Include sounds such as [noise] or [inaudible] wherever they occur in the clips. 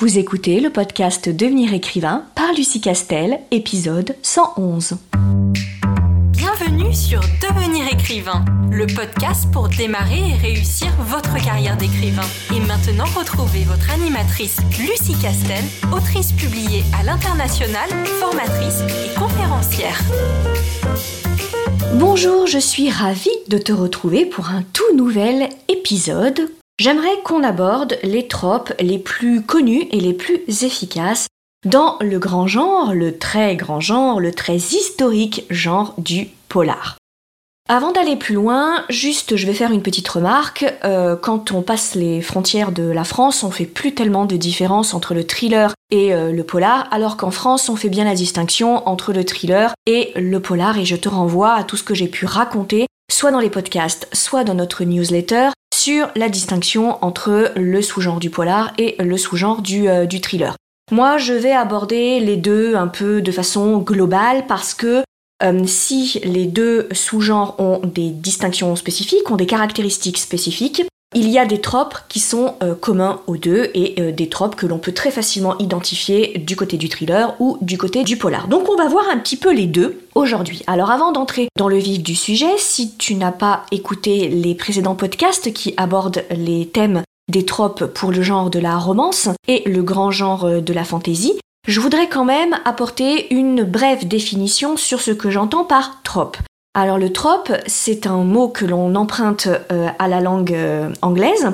Vous écoutez le podcast Devenir écrivain par Lucie Castel, épisode 111. Bienvenue sur Devenir écrivain, le podcast pour démarrer et réussir votre carrière d'écrivain. Et maintenant, retrouvez votre animatrice Lucie Castel, autrice publiée à l'international, formatrice et conférencière. Bonjour, je suis ravie de te retrouver pour un tout nouvel épisode J'aimerais qu'on aborde les tropes les plus connus et les plus efficaces dans le grand genre, le très grand genre, le très historique genre du polar. Avant d'aller plus loin, juste je vais faire une petite remarque. Euh, quand on passe les frontières de la France, on fait plus tellement de différence entre le thriller et euh, le polar, alors qu'en France on fait bien la distinction entre le thriller et le polar, et je te renvoie à tout ce que j'ai pu raconter, soit dans les podcasts, soit dans notre newsletter, sur la distinction entre le sous-genre du polar et le sous-genre du, euh, du thriller. Moi, je vais aborder les deux un peu de façon globale parce que euh, si les deux sous-genres ont des distinctions spécifiques, ont des caractéristiques spécifiques, il y a des tropes qui sont euh, communs aux deux et euh, des tropes que l'on peut très facilement identifier du côté du thriller ou du côté du polar. Donc on va voir un petit peu les deux aujourd'hui. Alors avant d'entrer dans le vif du sujet, si tu n'as pas écouté les précédents podcasts qui abordent les thèmes des tropes pour le genre de la romance et le grand genre euh, de la fantaisie, je voudrais quand même apporter une brève définition sur ce que j'entends par trope. Alors le trope, c'est un mot que l'on emprunte euh, à la langue euh, anglaise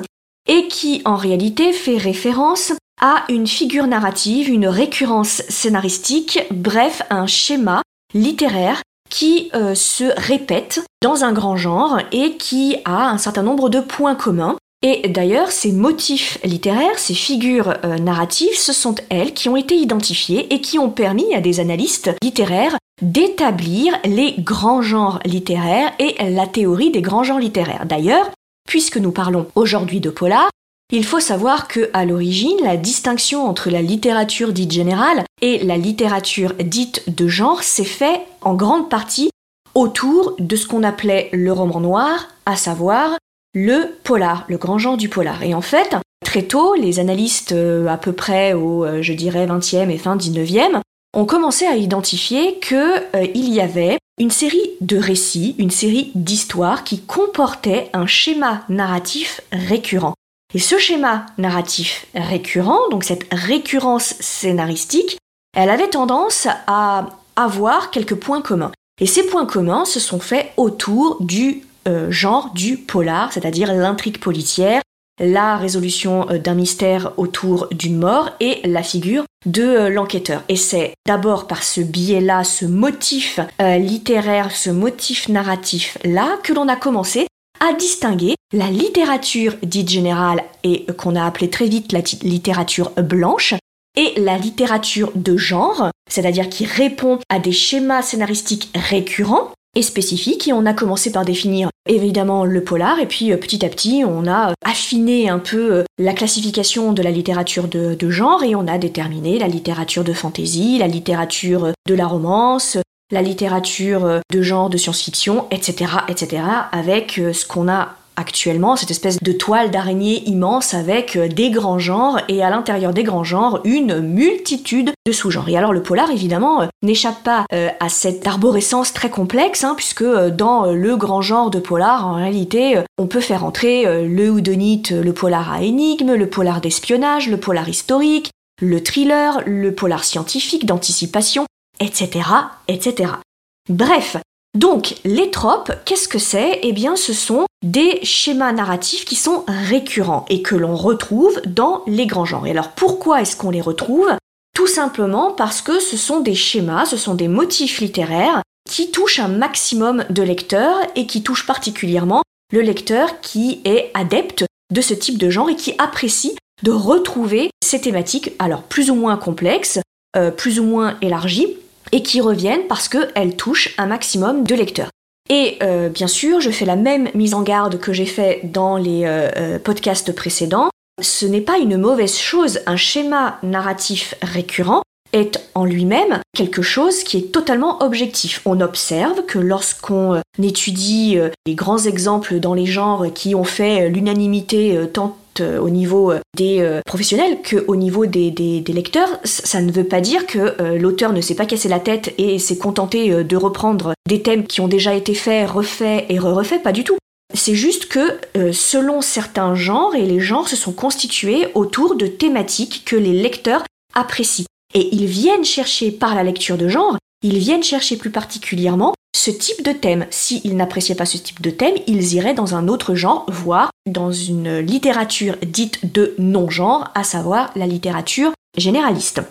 et qui en réalité fait référence à une figure narrative, une récurrence scénaristique, bref, un schéma littéraire qui euh, se répète dans un grand genre et qui a un certain nombre de points communs. Et d'ailleurs, ces motifs littéraires, ces figures narratives, ce sont elles qui ont été identifiées et qui ont permis à des analystes littéraires d'établir les grands genres littéraires et la théorie des grands genres littéraires. D'ailleurs, puisque nous parlons aujourd'hui de polar, il faut savoir que à l'origine, la distinction entre la littérature dite générale et la littérature dite de genre s'est fait en grande partie autour de ce qu'on appelait le roman noir, à savoir le polar, le grand genre du polar. Et en fait, très tôt, les analystes euh, à peu près au, euh, je dirais, 20e et fin 19e on commençait à identifier qu'il euh, y avait une série de récits, une série d'histoires qui comportaient un schéma narratif récurrent. Et ce schéma narratif récurrent, donc cette récurrence scénaristique, elle avait tendance à avoir quelques points communs. Et ces points communs se sont faits autour du euh, genre du polar, c'est-à-dire l'intrigue policière, la résolution euh, d'un mystère autour d'une mort et la figure de euh, l'enquêteur. Et c'est d'abord par ce biais-là, ce motif euh, littéraire, ce motif narratif-là, que l'on a commencé à distinguer la littérature dite générale et qu'on a appelée très vite la littérature blanche et la littérature de genre, c'est-à-dire qui répond à des schémas scénaristiques récurrents et spécifiques et on a commencé par définir évidemment le polar et puis euh, petit à petit on a euh, affiné un peu euh, la classification de la littérature de, genre et on a déterminé la littérature de fantasy, la littérature de la romance, la littérature de genre de science-fiction, etc., etc., avec ce qu'on a actuellement cette espèce de toile d'araignée immense avec euh, des grands genres et à l'intérieur des grands genres une multitude de sous-genres. Et alors le polar évidemment euh, n'échappe pas euh, à cette arborescence très complexe hein, puisque dans le grand genre de polar en réalité on peut faire entrer le houdonite, le polar à énigme, le polar d'espionnage, le polar historique, le thriller, le polar scientifique d'anticipation, etc., etc. Bref, donc, les tropes, qu'est-ce que c'est? Eh bien, ce sont des schémas narratifs qui sont récurrents et que l'on retrouve dans les grands genres. Et alors, pourquoi est-ce qu'on les retrouve? Tout simplement parce que ce sont des schémas, ce sont des motifs littéraires qui touchent un maximum de lecteurs et qui touchent particulièrement le lecteur qui est adepte de ce type de genre et qui apprécie de retrouver ces thématiques, alors plus ou moins complexes, euh, plus ou moins élargies, et qui reviennent parce qu'elles touchent un maximum de lecteurs. Et euh, bien sûr, je fais la même mise en garde que j'ai fait dans les euh, euh, podcasts précédents. Ce n'est pas une mauvaise chose. Un schéma narratif récurrent est en lui-même quelque chose qui est totalement objectif. On observe que lorsqu'on étudie les grands exemples dans les genres qui ont fait l'unanimité tant tant au niveau des professionnels qu'au niveau des, des, lecteurs. Ça ne veut pas dire que l'auteur ne s'est pas cassé la tête et s'est contenté de reprendre des thèmes qui ont déjà été faits, refaits et re-refaits, pas du tout. C'est juste que selon certains genres, et les genres se sont constitués autour de thématiques que les lecteurs apprécient. Et ils viennent chercher par la lecture de genre, ils viennent chercher plus particulièrement ce type de thème. S'ils n'appréciaient pas ce type de thème, ils iraient dans un autre genre, voire dans une littérature dite de non-genre, à savoir la littérature généraliste.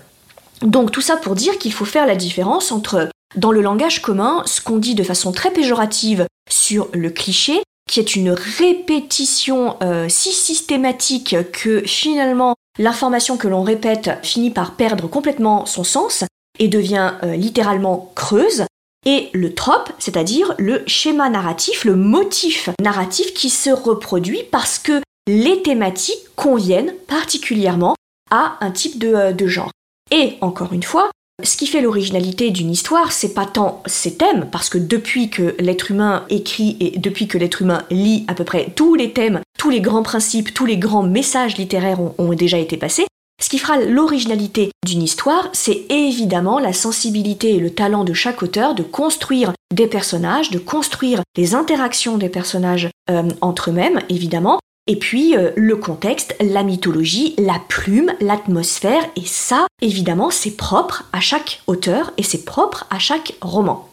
Donc tout ça pour dire qu'il faut faire la différence entre, dans le langage commun, ce qu'on dit de façon très péjorative sur le cliché, qui est une répétition euh, si systématique que finalement l'information que l'on répète finit par perdre complètement son sens et devient euh, littéralement creuse, et le trope, c'est-à-dire le schéma narratif, le motif narratif qui se reproduit parce que les thématiques conviennent particulièrement à un type de, euh, de genre. Et encore une fois, ce qui fait l'originalité d'une histoire, c'est pas tant ses thèmes, parce que depuis que l'être humain écrit et depuis que l'être humain lit à peu près tous les thèmes, tous les grands principes, tous les grands messages littéraires ont, déjà été passés, ce qui fera l'originalité d'une histoire, c'est évidemment la sensibilité et le talent de chaque auteur de construire des personnages, de construire les interactions des personnages euh, entre eux-mêmes, évidemment, et puis euh, le contexte, la mythologie, la plume, l'atmosphère, et ça, évidemment, c'est propre à chaque auteur et c'est propre à chaque roman.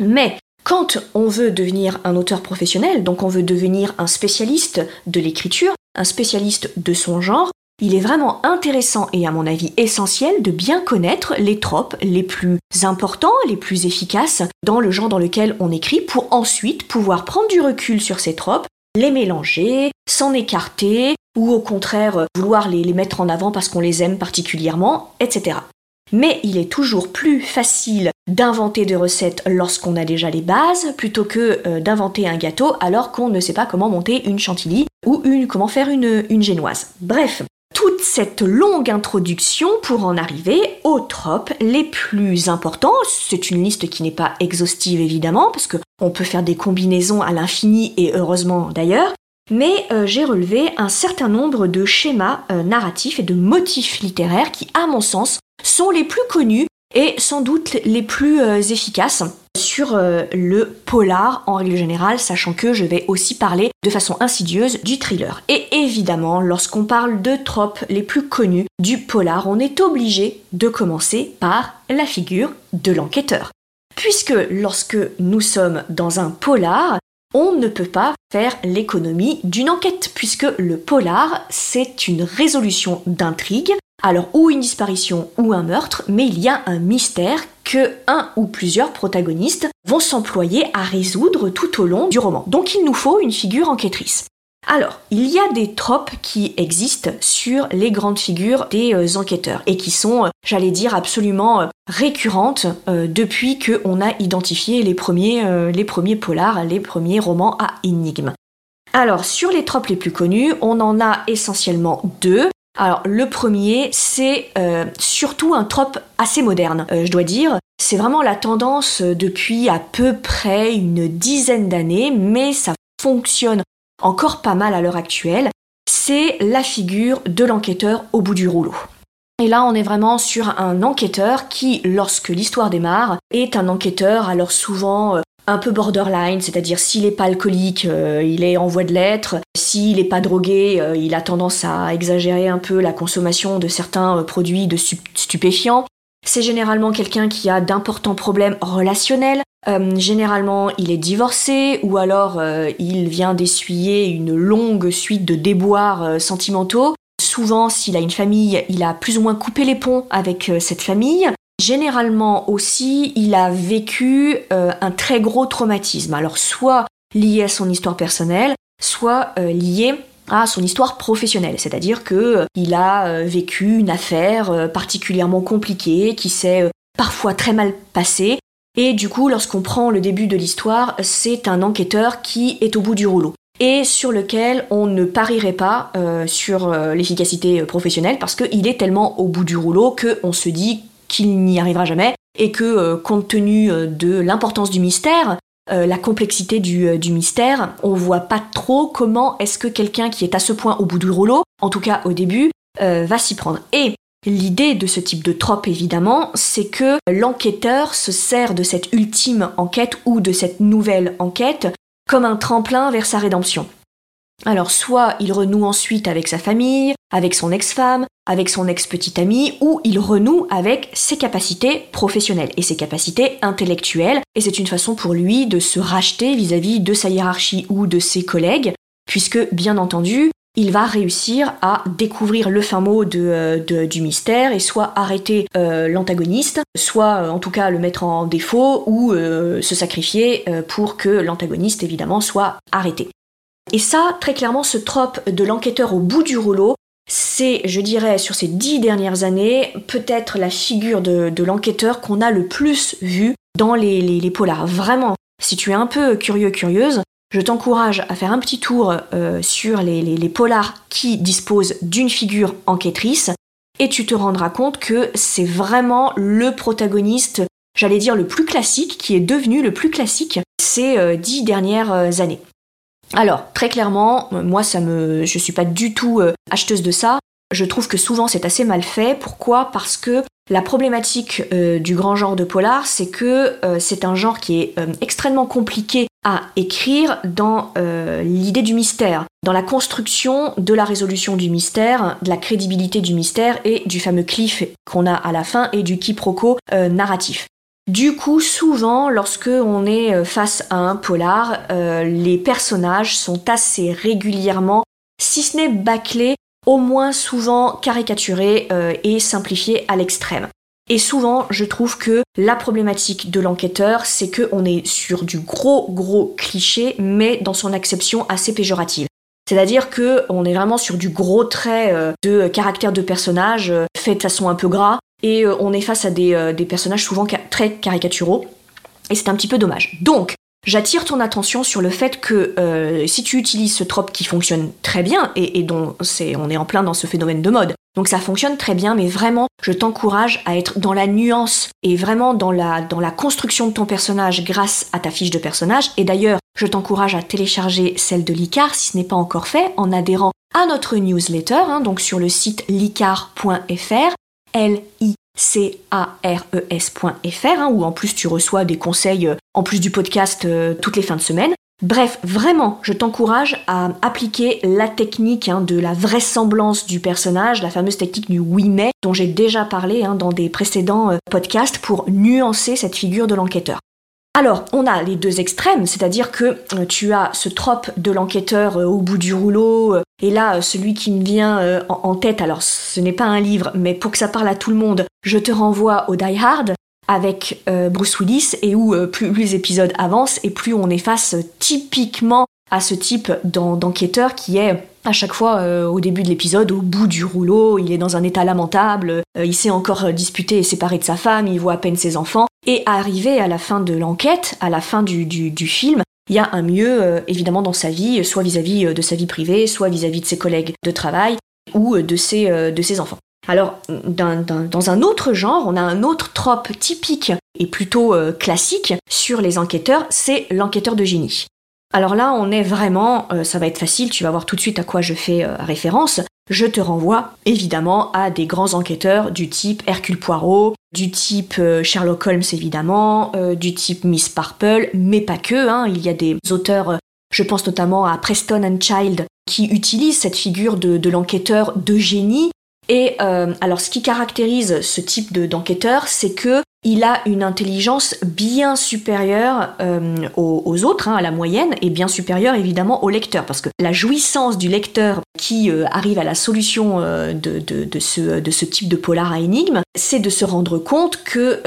Mais quand on veut devenir un auteur professionnel, donc on veut devenir un spécialiste de l'écriture, un spécialiste de son genre, il est vraiment intéressant et à mon avis essentiel de bien connaître les tropes les plus importants, les plus efficaces dans le genre dans lequel on écrit pour ensuite pouvoir prendre du recul sur ces tropes les mélanger, s'en écarter, ou au contraire vouloir les, mettre en avant parce qu'on les aime particulièrement, etc. Mais il est toujours plus facile d'inventer des recettes lorsqu'on a déjà les bases plutôt que euh, d'inventer un gâteau alors qu'on ne sait pas comment monter une chantilly ou une, comment faire une génoise. Bref, toute cette longue introduction pour en arriver aux tropes les plus importants. C'est une liste qui n'est pas exhaustive évidemment, parce qu'on peut faire des combinaisons à l'infini et heureusement d'ailleurs. Mais euh, j'ai relevé un certain nombre de schémas euh, narratifs et de motifs littéraires qui, à mon sens, sont les plus connus et sans doute les plus euh, efficaces sur euh, le polar en règle générale, sachant que je vais aussi parler de façon insidieuse du thriller. Et évidemment, lorsqu'on parle de tropes les plus connues du polar, on est obligé de commencer par la figure de l'enquêteur. Puisque lorsque nous sommes dans un polar, on ne peut pas faire l'économie d'une enquête, puisque le polar, c'est une résolution d'intrigue alors ou une disparition ou un meurtre, mais il y a un mystère que un ou plusieurs protagonistes vont s'employer à résoudre tout au long du roman. Donc il nous faut une figure enquêtrice. Alors, il y a des tropes qui existent sur les grandes figures des euh, enquêteurs et qui sont, euh, j'allais dire, absolument euh, récurrentes depuis qu'on a identifié les premiers, les premiers polars, les premiers romans à énigmes. Alors, sur les tropes les plus connus, on en a essentiellement deux. Alors le premier, c'est euh, surtout un trope assez moderne, euh, je dois dire. C'est vraiment la tendance euh, depuis à peu près une dizaine d'années, mais ça fonctionne encore pas mal à l'heure actuelle. C'est la figure de l'enquêteur au bout du rouleau. Et là, on est vraiment sur un enquêteur qui, lorsque l'histoire démarre, est un enquêteur alors souvent un peu borderline, c'est-à-dire s'il n'est pas alcoolique, euh, il est en voie de l'être, s'il n'est pas drogué, euh, il a tendance à exagérer un peu la consommation de certains euh, produits de stupéfiants. C'est généralement quelqu'un qui a d'importants problèmes relationnels. généralement, il est divorcé ou alors il vient d'essuyer une longue suite de déboires sentimentaux. Souvent, s'il a une famille, il a plus ou moins coupé les ponts avec cette famille. Généralement aussi, il a vécu euh, un très gros traumatisme, alors soit lié à son histoire personnelle, soit euh, lié à son histoire professionnelle, c'est-à-dire que euh, il a vécu une affaire particulièrement compliquée qui s'est parfois très mal passée. Et du coup, lorsqu'on prend le début de l'histoire, c'est un enquêteur qui est au bout du rouleau et sur lequel on ne parierait pas sur l'efficacité professionnelle parce qu'il est tellement au bout du rouleau qu'on se dit qu'il n'y arrivera jamais et que, euh, compte tenu euh, de l'importance du mystère, la complexité du, du, mystère. On voit pas trop comment est-ce que quelqu'un qui est à ce point au bout du rouleau, en tout cas au début, va s'y prendre. Et L'idée de ce type de trope, évidemment, c'est que l'enquêteur se sert de cette ultime enquête ou de cette nouvelle enquête comme un tremplin vers sa rédemption. Alors soit il renoue ensuite avec sa famille, avec son ex-femme, avec son ex-petite amie, ou il renoue avec ses capacités professionnelles et ses capacités intellectuelles, et c'est une façon pour lui de se racheter vis-à-vis de sa hiérarchie ou de ses collègues, puisque bien entendu, il va réussir à découvrir le fin mot euh, du mystère et soit arrêter euh, l'antagoniste, soit euh, en tout cas le mettre en défaut ou se sacrifier pour que l'antagoniste évidemment soit arrêté. Et ça, très clairement, ce trope de l'enquêteur au bout du rouleau, c'est, je dirais, sur ces dix dernières années, peut-être la figure de, l'enquêteur qu'on a le plus vu dans les, polars. Vraiment, si tu es un peu curieux, curieuse, je t'encourage à faire un petit tour euh, sur les, les, polars qui disposent d'une figure enquêtrice et tu te rendras compte que c'est vraiment le protagoniste, j'allais dire le plus classique, qui est devenu le plus classique ces euh, dix dernières euh, années. Alors, très clairement, moi, ça me, je suis pas du tout euh, acheteuse de ça. Je trouve que souvent c'est assez mal fait. Pourquoi? Parce que la problématique euh, du grand genre de polar, c'est que euh, c'est un genre qui est extrêmement compliqué à écrire dans l'idée du mystère, dans la construction de la résolution du mystère, de la crédibilité du mystère et du fameux cliff qu'on a à la fin et du quiproquo narratif. Du coup, souvent, lorsque on est euh, face à un polar, euh, les personnages sont assez régulièrement, si ce n'est bâclés, au moins souvent caricaturés euh, et simplifiés à l'extrême. Et souvent, je trouve que la problématique de l'enquêteur, c'est qu'on est sur du gros gros cliché, mais dans son acception assez péjorative. C'est-à-dire que on est vraiment sur du gros trait de caractère de personnage fait de façon un peu gras, et euh, on est face à des, euh, personnages souvent très caricaturaux, et c'est un petit peu dommage. Donc, J'attire ton attention sur le fait que euh, si tu utilises ce trope qui fonctionne très bien et, dont c'est, on est en plein dans ce phénomène de mode, donc ça fonctionne très bien, mais vraiment, je t'encourage à être dans la nuance et vraiment dans la, construction de ton personnage grâce à ta fiche de personnage. Et d'ailleurs, je t'encourage à télécharger celle de l'ICAR si ce n'est pas encore fait en adhérant à notre newsletter, hein, donc sur le site licar.fr. L-I-C-A-R-E-S.fr, hein, où en plus tu reçois des conseils euh, en plus du podcast euh, toutes les fins de semaine. Bref, vraiment, je t'encourage à appliquer la technique hein, de la vraisemblance du personnage, la fameuse technique du oui mais dont j'ai déjà parlé hein, dans des précédents euh, podcasts pour nuancer cette figure de l'enquêteur. Alors, on a les deux extrêmes, c'est-à-dire que euh, tu as ce trope de l'enquêteur euh, au bout du rouleau, euh, et là, celui qui me vient en, tête, alors ce n'est pas un livre, mais pour que ça parle à tout le monde, je te renvoie au Die Hard avec Bruce Willis, et où plus, les épisodes avancent, et plus on est face typiquement à ce type d'enquêteur qui est à chaque fois au début de l'épisode au bout du rouleau, il est dans un état lamentable, il s'est encore disputé et séparé de sa femme, il voit à peine ses enfants, et arrivé à la fin de l'enquête, à la fin du, du, film, il y a un mieux euh, évidemment dans sa vie, soit vis-à-vis euh, de sa vie privée, soit vis-à-vis de ses collègues de travail ou euh, de ses, de ses enfants. Alors, dans un autre genre, on a un autre trope typique et plutôt classique sur les enquêteurs, c'est l'enquêteur de génie. Alors là, on est vraiment, ça va être facile, tu vas voir tout de suite à quoi je fais référence. Je te renvoie évidemment à des grands enquêteurs du type Hercule Poirot, du type euh, Sherlock Holmes évidemment, euh, du type Miss Parple, mais pas que, hein. il y a des auteurs, euh, je pense notamment à Preston and Child, qui utilisent cette figure de, l'enquêteur de génie. Et alors ce qui caractérise ce type d'enquêteur, c'est que il a une intelligence bien supérieure euh, aux, autres, hein, à la moyenne, et bien supérieure évidemment au lecteur, parce que la jouissance du lecteur qui euh, arrive à la solution euh, de, ce, type de polar à énigme, c'est de se rendre compte que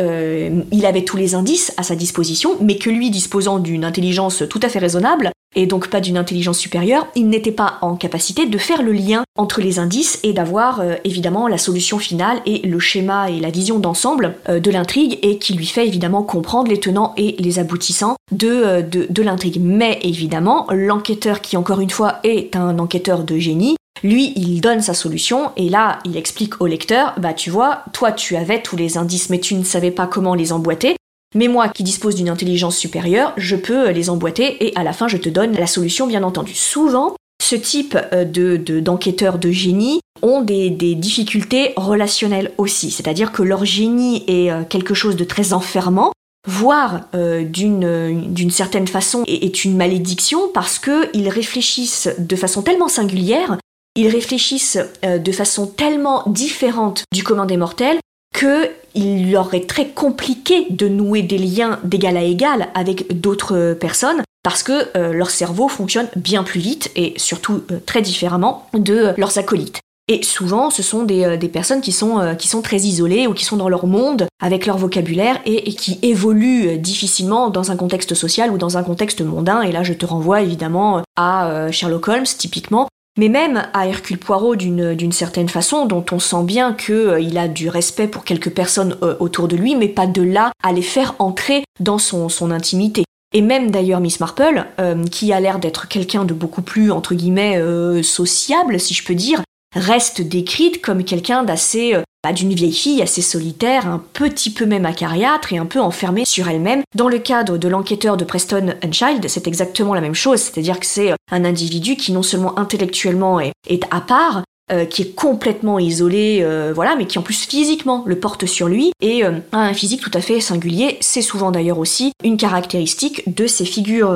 il avait tous les indices à sa disposition, mais que lui, disposant d'une intelligence tout à fait raisonnable, et donc pas d'une intelligence supérieure, il n'était pas en capacité de faire le lien entre les indices et d'avoir évidemment la solution finale et le schéma et la vision d'ensemble de l'intrigue et qui lui fait évidemment comprendre les tenants et les aboutissants euh, de, de, l'intrigue. Mais évidemment, l'enquêteur qui encore une fois est un enquêteur de génie, lui, il donne sa solution et là, il explique au lecteur, bah tu vois, toi tu avais tous les indices mais tu ne savais pas comment les emboîter. Mais moi qui dispose d'une intelligence supérieure, je peux les emboîter et à la fin je te donne la solution bien entendu. Souvent, ce type euh, de, d'enquêteurs de, génie ont des, difficultés relationnelles aussi, c'est-à-dire que leur génie est euh, quelque chose de très enfermant, voire euh, d'une, d'une certaine façon est une malédiction parce qu'ils réfléchissent de façon tellement singulière, ils réfléchissent de façon tellement différente du commun des mortels qu'il leur est très compliqué de nouer des liens d'égal à égal avec d'autres personnes parce que euh, leur cerveau fonctionne bien plus vite et surtout euh, très différemment de euh, leurs acolytes. Et souvent, ce sont des, personnes qui sont très isolées ou qui sont dans leur monde avec leur vocabulaire et, qui évoluent difficilement dans un contexte social ou dans un contexte mondain. Et là, je te renvoie évidemment à Sherlock Holmes, typiquement, mais même à Hercule Poirot d'une certaine façon, dont on sent bien qu'il a du respect pour quelques personnes autour de lui, mais pas de là à les faire entrer dans son, son intimité. Et même d'ailleurs Miss Marple, euh, qui a l'air d'être quelqu'un de beaucoup plus, entre guillemets, euh, sociable, si je peux dire, reste décrite comme quelqu'un d'assez, euh, d'une vieille fille assez solitaire, un petit peu même acariâtre et un peu enfermée sur elle-même. Dans le cadre de l'enquêteur de Preston Child, c'est exactement la même chose, c'est-à-dire que c'est un individu qui non seulement intellectuellement est à part, euh, qui est complètement isolé, euh, voilà, mais qui en plus physiquement le porte sur lui et euh, a un physique tout à fait singulier. C'est souvent d'ailleurs aussi une caractéristique de ces figures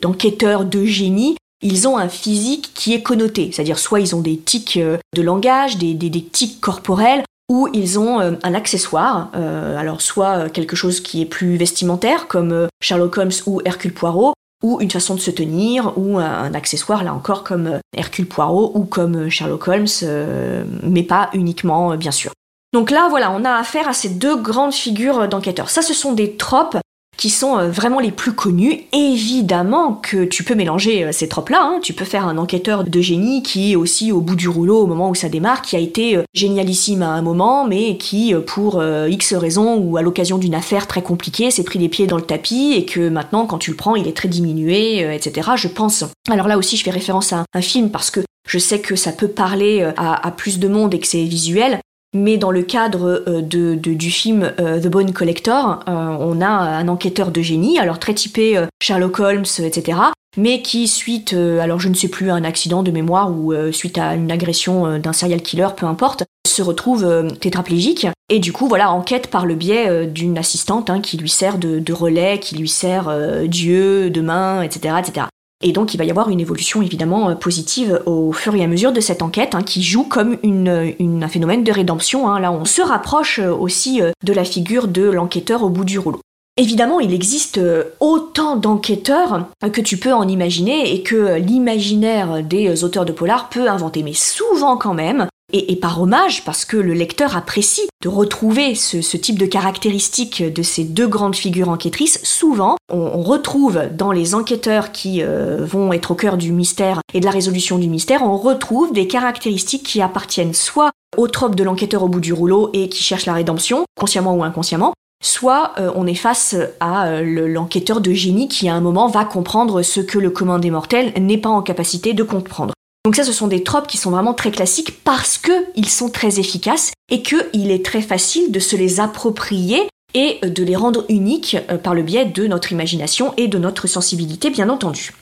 d'enquêteurs de, génie ils ont un physique qui est connoté, c'est-à-dire soit ils ont des tics de langage, des, des, tics corporels, ou ils ont un accessoire, alors soit quelque chose qui est plus vestimentaire, comme Sherlock Holmes ou Hercule Poirot, ou une façon de se tenir, ou un accessoire, là encore, comme euh, Hercule Poirot ou comme euh, Sherlock Holmes, euh, mais pas uniquement, bien sûr. Donc là, voilà, on a affaire à ces deux grandes figures d'enquêteurs. Ça, ce sont des tropes qui sont euh, vraiment les plus connus. Évidemment que tu peux mélanger euh, ces tropes-là, hein. tu peux faire un enquêteur de génie qui est aussi au bout du rouleau au moment où ça démarre, qui a été euh, génialissime à un moment, mais qui, pour X raisons ou à l'occasion d'une affaire très compliquée, s'est pris les pieds dans le tapis et que maintenant, quand tu le prends, il est très diminué, etc. Je pense. Alors là aussi, je fais référence à un film parce que je sais que ça peut parler à, à plus de monde et que c'est visuel, mais dans le cadre euh, de, du film euh, The Bone Collector, euh, on a un enquêteur de génie, alors très typé Sherlock Holmes, etc., mais qui, suite, alors je ne sais plus, à un accident de mémoire ou suite à une agression d'un serial killer, peu importe, se retrouve tétraplégique et du coup voilà enquête par le biais d'une assistante hein, qui lui sert de, relais, qui lui sert d'yeux, de main, etc., etc. Et donc il va y avoir une évolution évidemment euh, positive au fur et à mesure de cette enquête hein, qui joue comme un phénomène de rédemption. Hein. Là on se rapproche euh, aussi euh, de la figure de l'enquêteur au bout du rouleau. Évidemment, il existe autant d'enquêteurs que tu peux en imaginer et que l'imaginaire des auteurs de polar peut inventer. Mais souvent quand même, et, par hommage, parce que le lecteur apprécie de retrouver ce, type de caractéristiques de ces deux grandes figures enquêtrices, souvent on, retrouve dans les enquêteurs qui euh, vont être au cœur du mystère et de la résolution du mystère, on retrouve des caractéristiques qui appartiennent soit au trope de l'enquêteur au bout du rouleau et qui cherche la rédemption, consciemment ou inconsciemment, soit euh, on est face à euh, l'enquêteur de génie qui à un moment va comprendre ce que le commun des mortels n'est pas en capacité de comprendre. Donc ça, ce sont des tropes qui sont vraiment très classiques parce qu'ils sont très efficaces et qu'il est très facile de se les approprier et de les rendre uniques euh, par le biais de notre imagination et de notre sensibilité, bien entendu.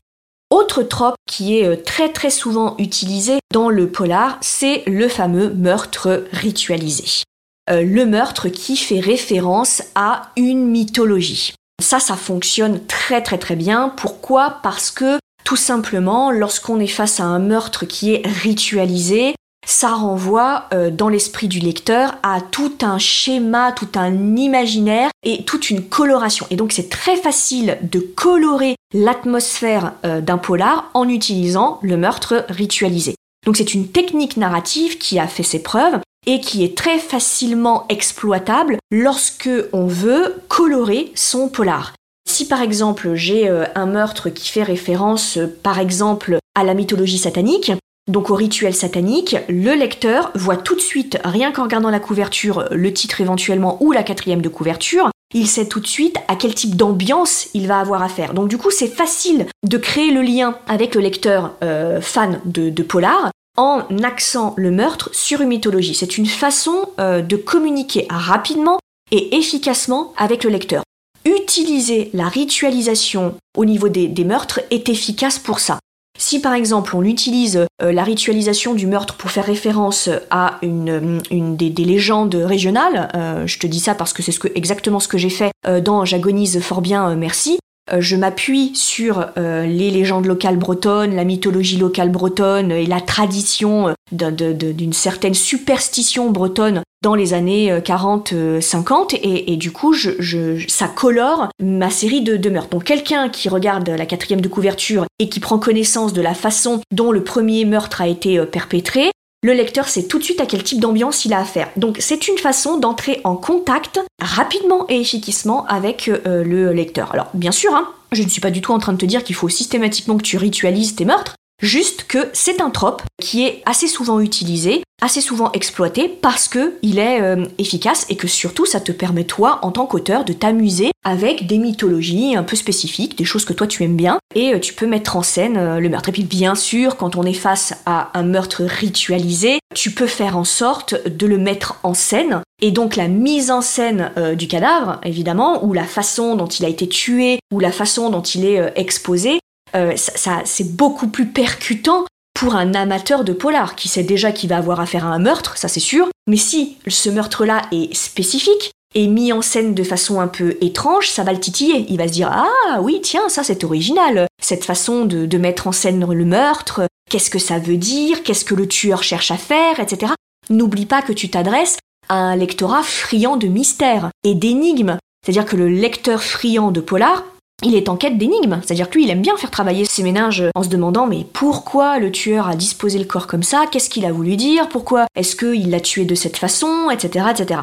Autre trope qui est euh, très très souvent utilisé dans le polar, c'est le fameux meurtre ritualisé. Euh, le meurtre qui fait référence à une mythologie. Ça, ça fonctionne très très très bien. Pourquoi? Parce que tout simplement, lorsqu'on est face à un meurtre qui est ritualisé, ça renvoie euh, dans l'esprit du lecteur à tout un schéma, tout un imaginaire et toute une coloration. Et donc c'est très facile de colorer l'atmosphère euh, d'un polar en utilisant le meurtre ritualisé. Donc c'est une technique narrative qui a fait ses preuves et qui est très facilement exploitable lorsque on veut colorer son polar. Si par exemple j'ai euh, un meurtre qui fait référence euh, par exemple à la mythologie satanique, donc au rituel satanique, le lecteur voit tout de suite, rien qu'en regardant la couverture, le titre éventuellement ou la quatrième de couverture, il sait tout de suite à quel type d'ambiance il va avoir affaire. Donc du coup c'est facile de créer le lien avec le lecteur euh, fan de, polar en axant le meurtre sur une mythologie. C'est une façon de communiquer rapidement et efficacement avec le lecteur. Utiliser la ritualisation au niveau des, meurtres est efficace pour ça. Si par exemple on utilise euh, la ritualisation du meurtre pour faire référence à une, des, légendes régionales, euh, je te dis ça parce que c'est exactement ce que j'ai fait euh, dans J'agonise fort bien, merci, je m'appuie sur les légendes locales bretonnes, la mythologie locale bretonne et la tradition d'une certaine superstition bretonne dans les années 40-50 euh, et, du coup je, ça colore ma série de, de meurtres. Donc quelqu'un qui regarde la quatrième de couverture et qui prend connaissance de la façon dont le premier meurtre a été euh, perpétré, le lecteur sait tout de suite à quel type d'ambiance il a affaire. Donc c'est une façon d'entrer en contact rapidement et efficacement avec euh, le lecteur. Alors bien sûr, hein, je ne suis pas du tout en train de te dire qu'il faut systématiquement que tu ritualises tes meurtres, Juste que c'est un trope qui est assez souvent utilisé, assez souvent exploité parce que il est euh, efficace et que surtout ça te permet toi en tant qu'auteur de t'amuser avec des mythologies un peu spécifiques, des choses que toi tu aimes bien et euh, tu peux mettre en scène euh, le meurtre. Et puis bien sûr, quand on est face à un meurtre ritualisé, tu peux faire en sorte de le mettre en scène et donc la mise en scène du cadavre, évidemment, ou la façon dont il a été tué, ou la façon dont il est exposé, euh, ça, c'est beaucoup plus percutant pour un amateur de polar qui sait déjà qu'il va avoir affaire à un meurtre, ça c'est sûr, mais si ce meurtre-là est spécifique et mis en scène de façon un peu étrange, ça va le titiller. Il va se dire Ah oui, tiens, ça c'est original, cette façon de, de mettre en scène le meurtre, qu'est-ce que ça veut dire, qu'est-ce que le tueur cherche à faire, etc. N'oublie pas que tu t'adresses à un lectorat friand de mystères et d'énigmes. C'est-à-dire que le lecteur friand de polar, il est en quête d'énigmes, c'est-à-dire que lui, il aime bien faire travailler ses ménages en se demandant mais pourquoi le tueur a disposé le corps comme ça, qu'est-ce qu'il a voulu dire, pourquoi est-ce qu'il l'a tué de cette façon, etc., etc.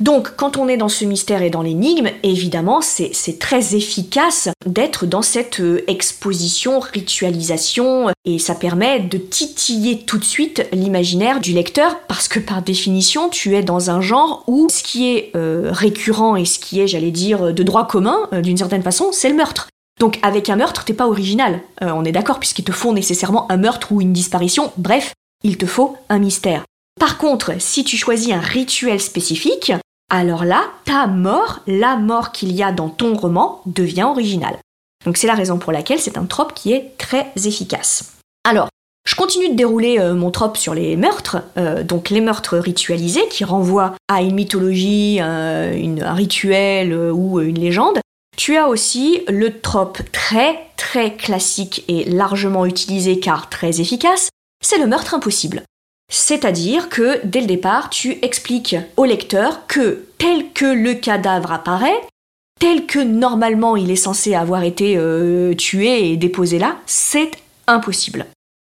Donc, quand on est dans ce mystère et dans l'énigme, évidemment, c'est très efficace d'être dans cette euh, exposition, ritualisation, et ça permet de titiller tout de suite l'imaginaire du lecteur, parce que par définition, tu es dans un genre où ce qui est euh, récurrent et ce qui est, j'allais dire, de droit commun, euh, d'une certaine façon, c'est le meurtre. Donc avec un meurtre, t'es pas original. on est d'accord, puisqu'il te faut nécessairement un meurtre ou une disparition, bref, il te faut un mystère. Par contre, si tu choisis un rituel spécifique, alors là, ta mort, la mort qu'il y a dans ton roman, devient originale. Donc c'est la raison pour laquelle c'est un trope qui est très efficace. Alors, je continue de dérouler euh, mon trope sur les meurtres, euh, donc les meurtres ritualisés qui renvoient à une mythologie, un rituel euh, ou une légende. Tu as aussi le trope très très classique et largement utilisé car très efficace, c'est le meurtre impossible. C'est-à-dire que dès le départ, tu expliques au lecteur que tel que le cadavre apparaît, tel que normalement il est censé avoir été euh, tué et déposé là, c'est impossible.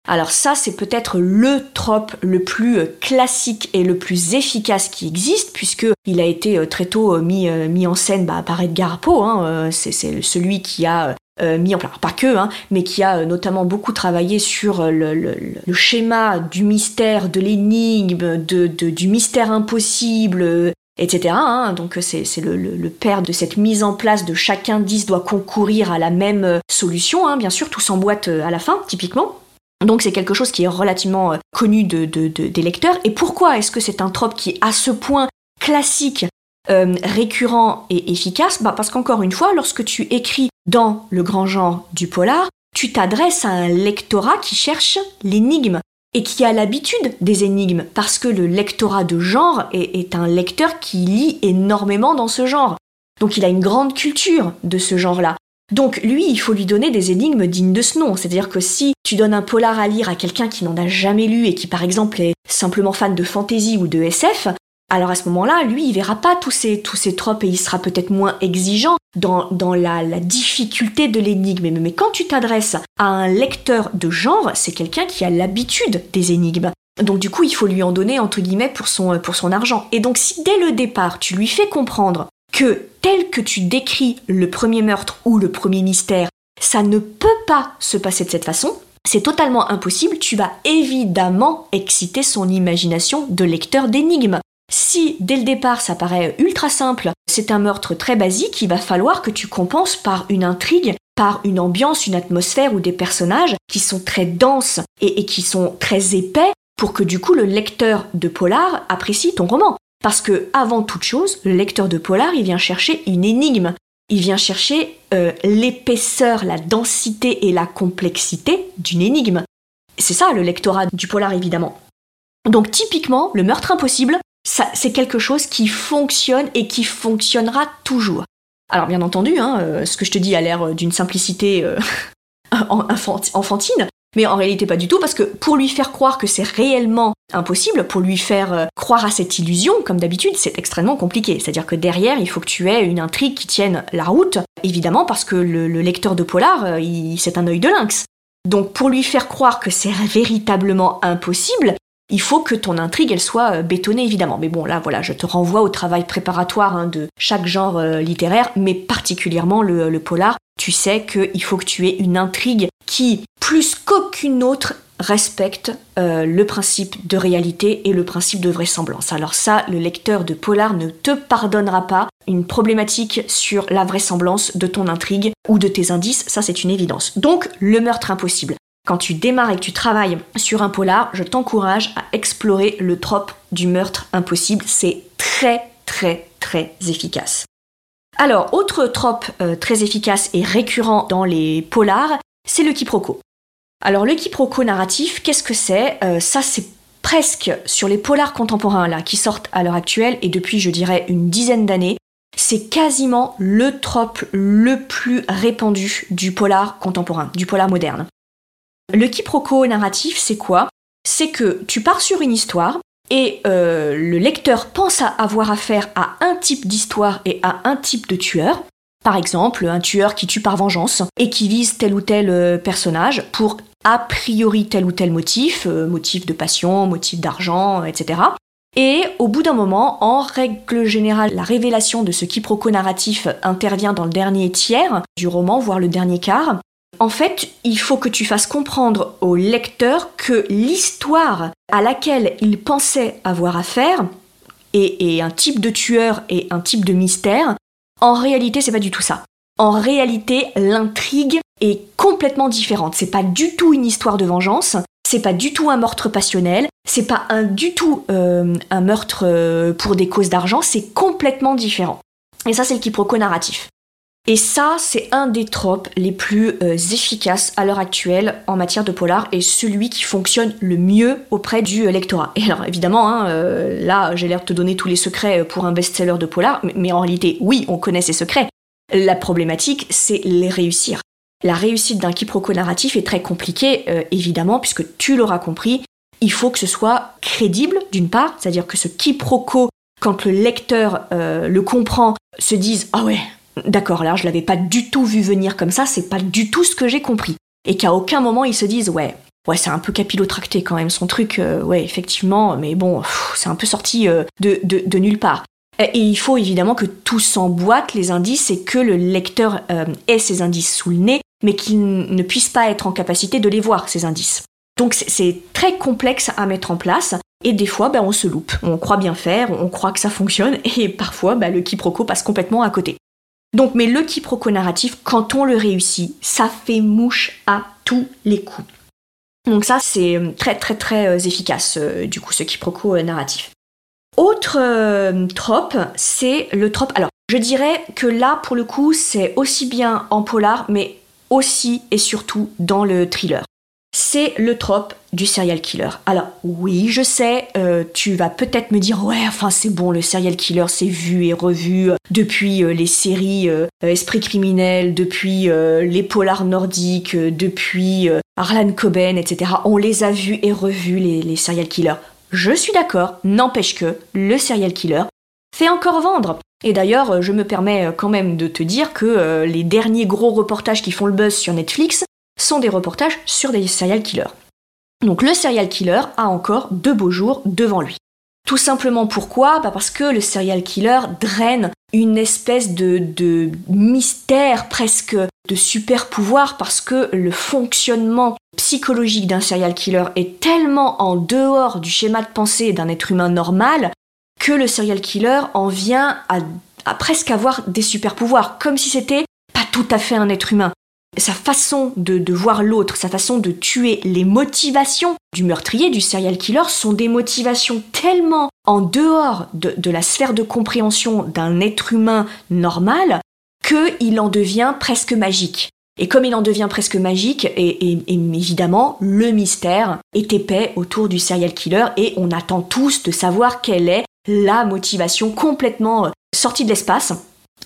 Alors ça, c'est peut-être le trope le plus euh, classique et le plus efficace qui existe, puisqu'il a été euh, très tôt mis, en scène bah, par Edgar Poe. Hein, c'est celui qui a mis en place, pas que, hein, mais qui a euh, notamment beaucoup travaillé sur euh, le, schéma du mystère, de l'énigme, du mystère impossible, etc. Hein. Donc c'est le, père de cette mise en place de chaque indice doit concourir à la même solution, hein, bien sûr, tout s'emboîte à la fin, typiquement. Donc c'est quelque chose qui est relativement connu de, des lecteurs. Et pourquoi est-ce que c'est un trope qui est à ce point classique euh, récurrent et efficace bah Parce qu'encore une fois, lorsque tu écris dans le grand genre du polar, tu t'adresses à un lectorat qui cherche l'énigme et qui a l'habitude des énigmes, parce que le lectorat de genre est, est, un lecteur qui lit énormément dans ce genre. Donc il a une grande culture de ce genre-là. Donc lui, il faut lui donner des énigmes dignes de ce nom. C'est-à-dire que si tu donnes un polar à lire à quelqu'un qui n'en a jamais lu et qui par exemple est simplement fan de fantasy ou de SF, alors à ce moment-là, lui, il verra pas tous ces, tous ces tropes et il sera peut-être moins exigeant dans, la, difficulté de l'énigme. Mais, mais quand tu t'adresses à un lecteur de genre, c'est quelqu'un qui a l'habitude des énigmes. Donc du coup, il faut lui en donner, entre guillemets, pour son, pour son argent. Et donc si dès le départ, tu lui fais comprendre que tel que tu décris le premier meurtre ou le premier mystère, ça ne peut pas se passer de cette façon, c'est totalement impossible, tu vas évidemment exciter son imagination de lecteur d'énigmes. Si dès le départ ça paraît ultra simple, c'est un meurtre très basique, il va falloir que tu compenses par une intrigue, par une ambiance, une atmosphère ou des personnages qui sont très denses et, qui sont très épais pour que du coup le lecteur de polar apprécie ton roman. Parce que avant toute chose, le lecteur de polar, il vient chercher une énigme. il vient chercher euh, l'épaisseur, la densité et la complexité d'une énigme. C'est ça le lectorat du polar évidemment. Donc typiquement, le meurtre impossible, c'est quelque chose qui fonctionne et qui fonctionnera toujours. Alors bien entendu, hein, euh, ce que je te dis a l'air d'une simplicité euh, [laughs] enfantine, mais en réalité pas du tout, parce que pour lui faire croire que c'est réellement impossible, pour lui faire euh, croire à cette illusion, comme d'habitude, c'est extrêmement compliqué. C'est-à-dire que derrière, il faut que tu aies une intrigue qui tienne la route, évidemment parce que le, lecteur de polar, euh, c'est un œil de lynx. Donc pour lui faire croire que c'est véritablement impossible, il faut que ton intrigue elle soit euh, bétonnée évidemment. Mais bon là voilà, je te renvoie au travail préparatoire hein, de chaque genre littéraire, mais particulièrement le polar, tu sais qu'il faut que tu aies une intrigue qui, plus qu'aucune autre, respecte euh, le principe de réalité et le principe de vraisemblance. Alors ça, le lecteur de Polar ne te pardonnera pas une problématique sur la vraisemblance de ton intrigue ou de tes indices, ça c'est une évidence. Donc, le meurtre impossible. Quand tu démarres et que tu travailles sur un polar, je t'encourage à explorer le trope du meurtre impossible. C'est très très très efficace. Alors, autre trope euh, très efficace et récurrent dans les polars, c'est le quiproquo. Alors, le quiproquo narratif, qu'est-ce que c'est? Euh, Ça, c'est presque sur les polars contemporains là qui sortent à l'heure actuelle et depuis, je dirais, une dizaine d'années, c'est quasiment le trope le plus répandu du polar contemporain, du polar moderne. Le quiproquo narratif, c'est quoi? C'est que tu pars sur une histoire, et euh, le lecteur pense avoir affaire à un type d'histoire et à un type de tueur. Par exemple, un tueur qui tue par vengeance et qui vise tel ou tel euh, personnage pour a priori tel ou tel motif, euh, motif de passion, motif d'argent, etc. Et au bout d'un moment, en règle générale, la révélation de ce quiproquo narratif intervient dans le dernier tiers du roman, voire le dernier quart, en fait, il faut que tu fasses comprendre au lecteur que l'histoire à laquelle il pensait avoir affaire, et, un type de tueur et un type de mystère, en réalité, c'est pas du tout ça. En réalité, l'intrigue est complètement différente. C'est pas du tout une histoire de vengeance, c'est pas du tout un meurtre passionnel, c'est pas du tout euh, un meurtre euh, pour des causes d'argent, c'est complètement différent. Et ça, c'est le quiproquo narratif. Et ça, c'est un des tropes les plus euh, efficaces à l'heure actuelle en matière de polar et celui qui fonctionne le mieux auprès du euh, lectorat. Et alors évidemment, hein, euh, là, j'ai l'air de te donner tous les secrets pour un best-seller de polar, mais, en réalité, oui, on connaît ces secrets. La problématique, c'est les réussir. La réussite d'un quiproquo narratif est très compliquée, évidemment, puisque tu l'auras compris, il faut que ce soit crédible, d'une part, c'est-à-dire que ce quiproquo, quand le lecteur le comprend, se dise Ah ouais, d'accord, là je l'avais pas du tout vu venir comme ça, c'est pas du tout ce que j'ai compris. Et qu'à aucun moment ils se disent ouais, ouais c'est un peu capillotracté quand même son truc, euh, ouais effectivement, mais bon, c'est un peu sorti euh, de, nulle part. Et il faut évidemment que tout s'emboîte les indices et que le lecteur euh, ait ces indices sous le nez, mais qu'il ne puisse pas être en capacité de les voir, ces indices. Donc c'est très complexe à mettre en place. Et des fois, ben, on se loupe. On croit bien faire, on croit que ça fonctionne, [laughs] et parfois, ben, le quiproquo passe complètement à côté. Donc, mais le quiproquo narratif, quand on le réussit, ça fait mouche à tous les coups. Donc ça, c'est euh, très très très euh, efficace, euh, du coup, ce quiproquo narratif. Autre trope, c'est le trope... Alors, je dirais que là, pour le coup, c'est aussi bien en polar, mais aussi et surtout dans le thriller c'est le trope du serial killer. Alors oui, je sais, euh, tu vas peut-être me dire ouais, enfin c'est bon, le serial killer c'est vu et revu euh, depuis euh, les séries Esprit criminel, depuis les polars nordiques, depuis Arlan Coben, etc. On les a vus et revus les serial killers. Je suis d'accord, n'empêche que le serial killer fait encore vendre. Et d'ailleurs, je me permets quand même de te dire que les derniers gros reportages qui font le buzz sur Netflix, sont des reportages sur des serial killers. Donc le serial killer a encore de beaux jours devant lui. Tout simplement pourquoi? Bah Parce que le serial killer draine une espèce de, de mystère, presque de super pouvoir, parce que le fonctionnement psychologique d'un serial killer est tellement en dehors du schéma de pensée d'un être humain normal que le serial killer en vient à, à presque avoir des super pouvoirs, comme si c'était pas tout à fait un être humain sa façon de, voir l'autre, sa façon de tuer, les motivations du meurtrier, du serial killer, sont des motivations tellement en dehors de, la sphère de compréhension d'un être humain normal qu'il en devient presque magique. Et comme il en devient presque magique, et, évidemment, le mystère est épais autour du serial killer et on attend tous de savoir quelle est la motivation complètement euh, sortie de l'espace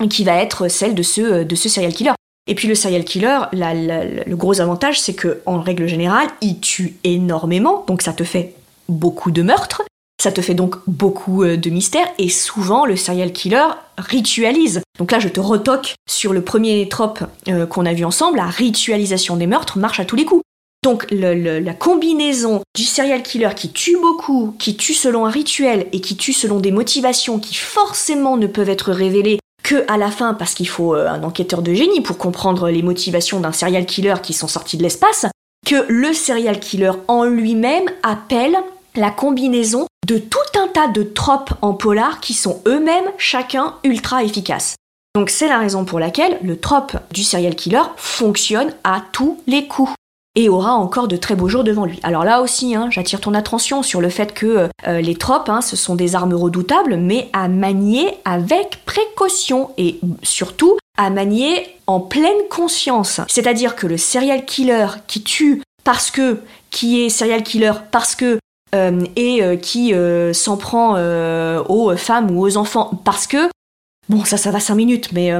qui va être celle de ce, euh, de ce serial killer. Et puis le serial killer, le gros avantage, c'est que en règle générale, il tue énormément, donc ça te fait beaucoup de meurtres, ça te fait donc beaucoup euh, de mystères et souvent le serial killer ritualise. Donc là, je te retoque sur le premier trope euh, qu'on a vu ensemble, la ritualisation des meurtres marche à tous les coups. Donc la combinaison du serial killer qui tue beaucoup, qui tue selon un rituel et qui tue selon des motivations qui forcément ne peuvent être révélées à la fin parce qu'il faut euh, un enquêteur de génie pour comprendre les motivations d'un serial killer qui sont sortis de l'espace, que le serial killer en lui-même appelle la combinaison de tout un tas de tropes en polar qui sont eux-mêmes chacun ultra efficaces. Donc c'est la raison pour laquelle le trope du serial killer fonctionne à tous les coups et aura encore de très beaux jours devant lui. Alors là aussi, hein, j'attire ton attention sur le fait que euh, les tropes, hein, ce sont des armes redoutables, mais à manier avec précaution et surtout à manier en pleine conscience. C'est-à-dire que le serial killer qui tue parce que, qui est serial killer parce que euh, et euh, qui s'en prend aux femmes ou aux enfants parce que, bon, ça, ça va 5 minutes, mais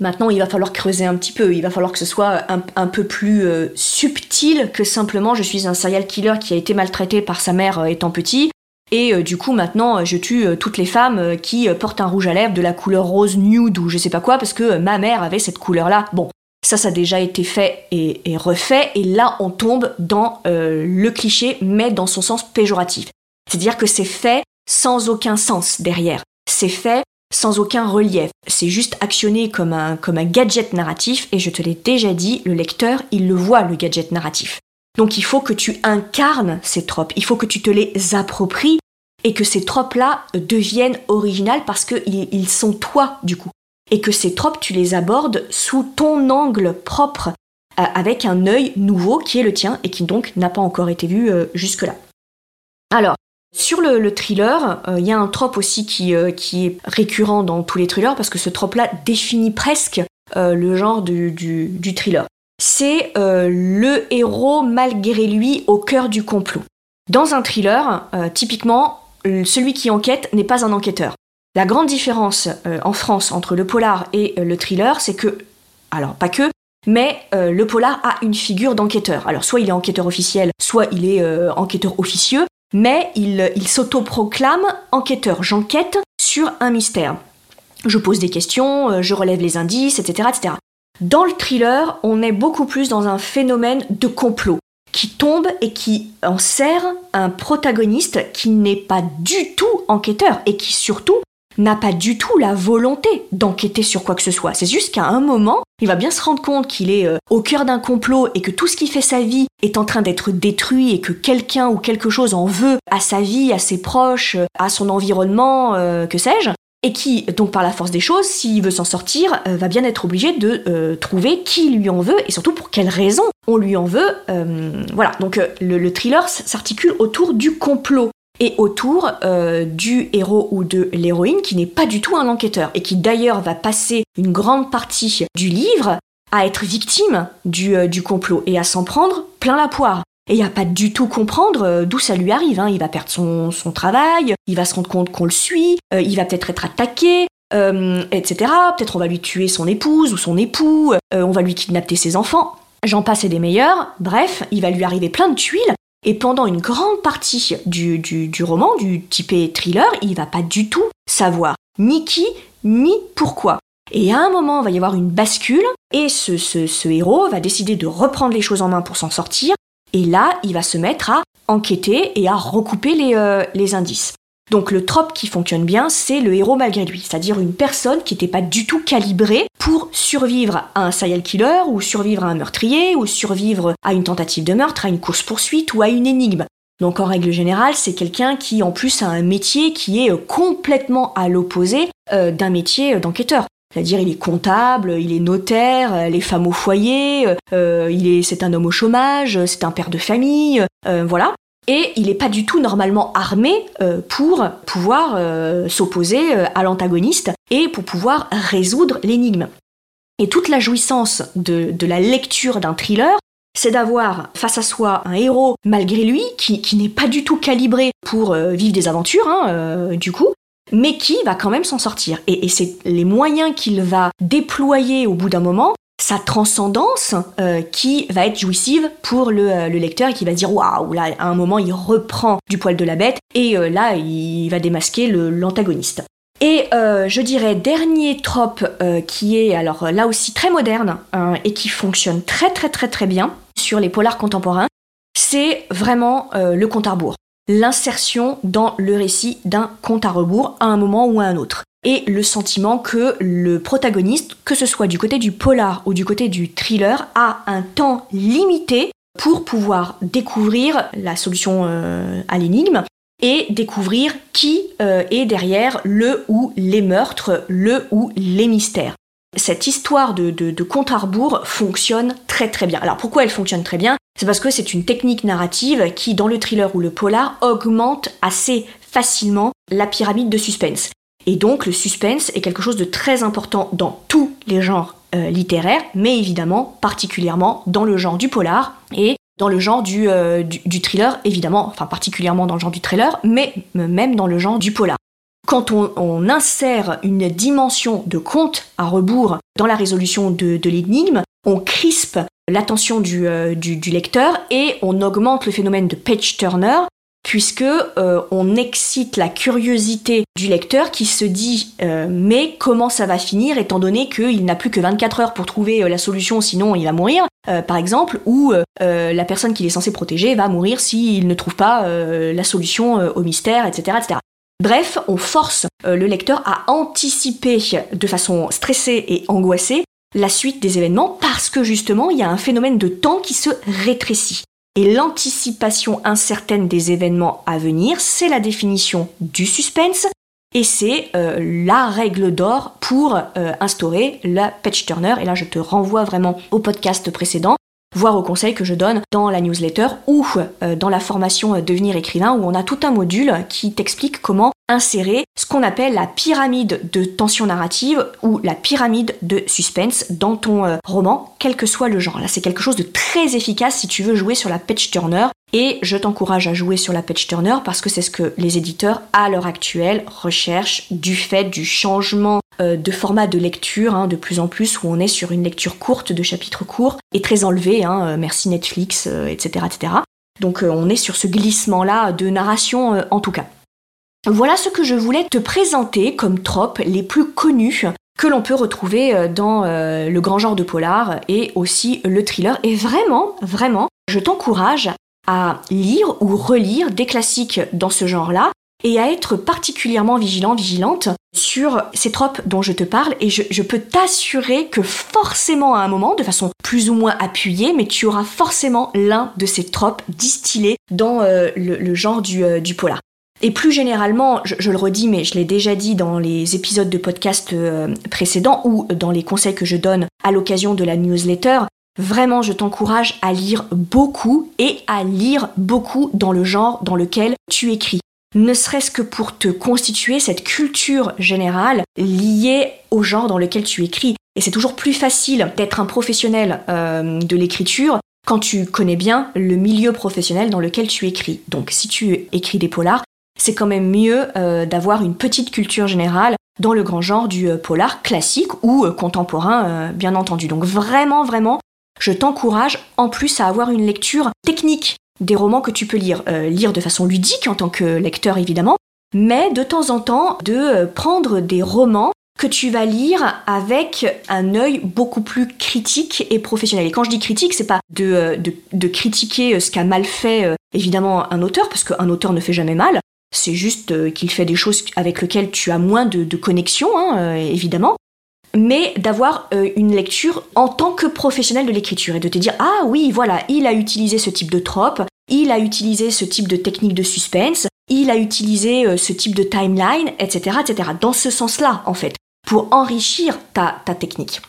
maintenant il va falloir creuser un petit peu, il va falloir que ce soit un, peu plus subtil que simplement je suis un serial killer qui a été maltraité par sa mère étant petit. Et du coup, maintenant, je tue toutes les femmes qui portent un rouge à lèvres de la couleur rose nude ou je sais pas quoi, parce que ma mère avait cette couleur-là. Bon, ça, ça a déjà été fait et, refait, et là, on tombe dans euh, le cliché, mais dans son sens péjoratif. C'est-à-dire que c'est fait sans aucun sens derrière. C'est fait sans aucun relief. C'est juste actionné comme un, comme un gadget narratif, et je te l'ai déjà dit, le lecteur, il le voit, le gadget narratif. Donc il faut que tu incarnes ces tropes, il faut que tu te les appropries, et que ces tropes-là deviennent originales parce qu'ils sont toi, du coup et que ces tropes, tu les abordes sous ton angle propre, euh, avec un œil nouveau qui est le tien et qui donc n'a pas encore été vu euh, jusque-là. Alors, sur le, thriller, euh, il y a un trope aussi qui, qui, est récurrent dans tous les thrillers, parce que ce trope-là définit presque le genre du, thriller. C'est le héros malgré lui au cœur du complot. Dans un thriller, typiquement, celui qui enquête n'est pas un enquêteur. La grande différence euh, en France entre le polar et euh, le thriller, c'est que, alors pas que, mais euh, le polar a une figure d'enquêteur. Alors soit il est enquêteur officiel, soit il est enquêteur officieux, mais il, s'autoproclame enquêteur. J'enquête sur un mystère. Je pose des questions, je relève les indices, etc., etc. Dans le thriller, on est beaucoup plus dans un phénomène de complot qui tombe et qui en sert un protagoniste qui n'est pas du tout enquêteur et qui surtout n'a pas du tout la volonté d'enquêter sur quoi que ce soit. C'est juste qu'à un moment, il va bien se rendre compte qu'il est euh, au cœur d'un complot et que tout ce qui fait sa vie est en train d'être détruit et que quelqu'un ou quelque chose en veut à sa vie, à ses proches, à son environnement, euh, que sais-je. Et qui, donc par la force des choses, s'il veut s'en sortir, euh, va bien être obligé de trouver qui lui en veut et surtout pour quelle raison on lui en veut. voilà, donc le thriller s'articule autour du complot et autour euh, du héros ou de l'héroïne qui n'est pas du tout un enquêteur et qui d'ailleurs va passer une grande partie du livre à être victime du, euh, du complot et à s'en prendre plein la poire. Et a pas du tout comprendre euh, d'où ça lui arrive. Hein. Il va perdre son, son, travail, il va se rendre compte qu'on le suit, il va peut-être être attaqué, etc. Peut-être on va lui tuer son épouse ou son époux, on va lui kidnapper ses enfants. J'en passe et des meilleurs. Bref, il va lui arriver plein de tuiles et pendant une grande partie du, du, roman, du typé thriller, il va pas du tout savoir ni qui, ni pourquoi. Et à un moment, il va y avoir une bascule, et ce, ce, héros va décider de reprendre les choses en main pour s'en sortir, et là, il va se mettre à enquêter et à recouper les, euh, les indices. Donc le trope qui fonctionne bien, c'est le héros malgré lui, c'est-à-dire une personne qui n'était pas du tout calibrée pour survivre à un serial killer, ou survivre à un meurtrier, ou survivre à une tentative de meurtre, à une course-poursuite ou à une énigme. Donc en règle générale, c'est quelqu'un qui en plus a un métier qui est euh, complètement à l'opposé euh, d'un métier euh, d'enquêteur. C'est-à-dire il est comptable, il est notaire, les femmes au foyer, il est, c'est un homme au chômage, c'est un père de famille, voilà et il n'est pas du tout normalement armé euh, pour pouvoir euh, s'opposer euh, à l'antagoniste et pour pouvoir résoudre l'énigme. Et toute la jouissance de, la lecture d'un thriller, c'est d'avoir face à soi un héros, malgré lui, qui, n'est pas du tout calibré pour vivre des aventures, hein, du coup, mais qui va quand même s'en sortir. Et, c'est les moyens qu'il va déployer au bout d'un moment, sa transcendance, euh, qui va être jouissive pour le, lecteur et qui va dire waouh, là, à un moment, il reprend du poil de la bête, et là, il va démasquer l'antagoniste. Et euh, je dirais dernier trope euh, qui est alors là aussi très moderne hein, et qui fonctionne très très très très bien sur les polars contemporains, c'est vraiment euh, le compte à rebours. L'insertion dans le récit d'un compte à rebours à un moment ou à un autre. Et le sentiment que le protagoniste, que ce soit du côté du polar ou du côté du thriller, a un temps limité pour pouvoir découvrir la solution à l'énigme et découvrir qui euh, est derrière le ou les meurtres, le ou les mystères. Cette histoire de, de, rebours fonctionne très très bien. Alors pourquoi elle fonctionne très bien? C'est parce que c'est une technique narrative qui, dans le thriller ou le polar, augmente assez facilement la pyramide de suspense. Et donc le suspense est quelque chose de très important dans tous les genres euh, littéraires, mais évidemment particulièrement dans le genre du polar. Et dans le genre euh, du, du, thriller, évidemment, enfin particulièrement dans le genre du thriller, mais même dans le genre du polar. Quand on, insère une dimension de conte à rebours dans la résolution de, l'énigme, on crispe l'attention euh, du, lecteur et on augmente le phénomène de page turner puisque euh, on excite la curiosité du lecteur qui se dit euh, mais comment ça va finir étant donné qu'il n'a plus que 24 heures pour trouver euh, la solution sinon il va mourir? Par exemple ou la personne qu'il est censé protéger va mourir s'il ne trouve pas la solution au mystère etc etc Bref, on force le lecteur à anticiper de façon stressée et angoissée la suite des événements parce que justement il y a un phénomène de temps qui se rétrécit. Et l'anticipation incertaine des événements à venir, c'est la définition du suspense et c'est euh, la règle d'or pour euh, instaurer la patch turner. Et là, je te renvoie vraiment au podcast précédent voire aux conseils que je donne dans la newsletter ou euh, dans la formation Devenir écrivain où on a tout un module qui t'explique comment insérer ce qu'on appelle la pyramide de tension narrative ou la pyramide de suspense dans ton euh, roman, quel que soit le genre. Là, c'est quelque chose de très efficace si tu veux jouer sur la page turner. Et je t'encourage à jouer sur la page turner parce que c'est ce que les éditeurs à l'heure actuelle recherchent du fait du changement euh, de format de lecture hein, de plus en plus où on est sur une lecture courte de chapitres courts et très enlevé, hein, euh, merci Netflix, etc., etc. Donc on est sur ce glissement-là de narration en tout cas. Voilà ce que je voulais te présenter comme tropes les plus connus que l'on peut retrouver euh, dans euh, le grand genre de polar et aussi le thriller. Et vraiment, vraiment, je t'encourage à lire ou relire des classiques dans ce genre-là et à être particulièrement vigilant, vigilante sur ces tropes dont je te parle et je, peux t'assurer que forcément à un moment, de façon plus ou moins appuyée, mais tu auras forcément l'un de ces tropes distillés dans euh, le, genre du, du polar. Et plus généralement, je, le redis, mais je l'ai déjà dit dans les épisodes de podcast euh, précédents ou dans les conseils que je donne à l'occasion de la newsletter, vraiment je t'encourage à lire beaucoup et à lire beaucoup dans le genre dans lequel tu écris. Ne serait-ce que pour te constituer cette culture générale liée au genre dans lequel tu écris. Et c'est toujours plus facile d'être un professionnel euh, de l'écriture quand tu connais bien le milieu professionnel dans lequel tu écris. Donc si tu écris des polars, c'est quand même mieux euh, d'avoir une petite culture générale dans le grand genre du euh, polar classique ou contemporain, bien entendu. Donc vraiment, vraiment, je t'encourage en plus à avoir une lecture technique des romans que tu peux lire. lire de façon ludique en tant que lecteur évidemment, mais de temps en temps de prendre des romans que tu vas lire avec un œil beaucoup plus critique et professionnel. Et quand je dis critique, c'est pas de, de, critiquer ce qu'a mal fait évidemment un auteur, parce qu'un auteur ne fait jamais mal, c'est juste euh, qu'il fait des choses avec lesquelles tu as moins de, connexion, hein, euh, évidemment. Mais d'avoir euh, une lecture en tant que professionnel de l'écriture et de te dire ah oui voilà il a utilisé ce type de trope, il a utilisé ce type de technique de suspense, il a utilisé ce type de timeline, etc., etc. Dans ce sens-là, en fait, pour enrichir ta, ta technique.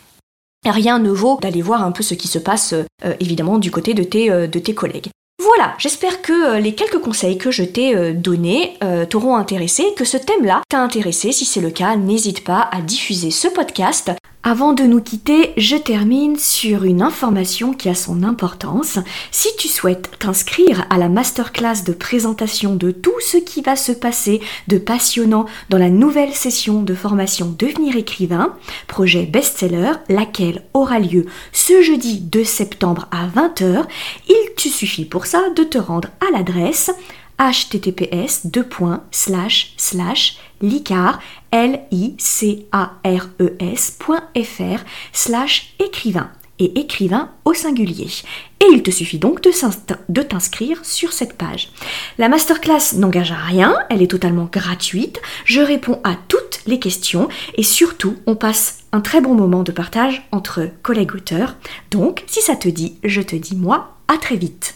Rien ne vaut d'aller voir un peu ce qui se passe, évidemment, du côté de tes, de tes collègues. Voilà, j'espère que euh, les quelques conseils que je t'ai euh, donnés euh, t'auront intéressé, que ce thème-là t'a intéressé. Si c'est le cas, n'hésite pas à diffuser ce podcast Avant de nous quitter, je termine sur une information qui a son importance. Si tu souhaites t'inscrire à la masterclass de présentation de tout ce qui va se passer de passionnant dans la nouvelle session de formation Devenir écrivain, projet best-seller, laquelle aura lieu ce jeudi 2 septembre à 20h, il te suffit pour ça de te rendre à l'adresse https licar l i c a r e s.fr slash écrivain écrivain au singulier. Et il te suffit donc de t'inscrire sur cette page. La masterclass n'engage à rien, elle est totalement gratuite, je réponds à toutes les questions et surtout on passe un très bon moment de partage entre collègues auteurs. Donc si ça te dit, je te dis moi à très vite.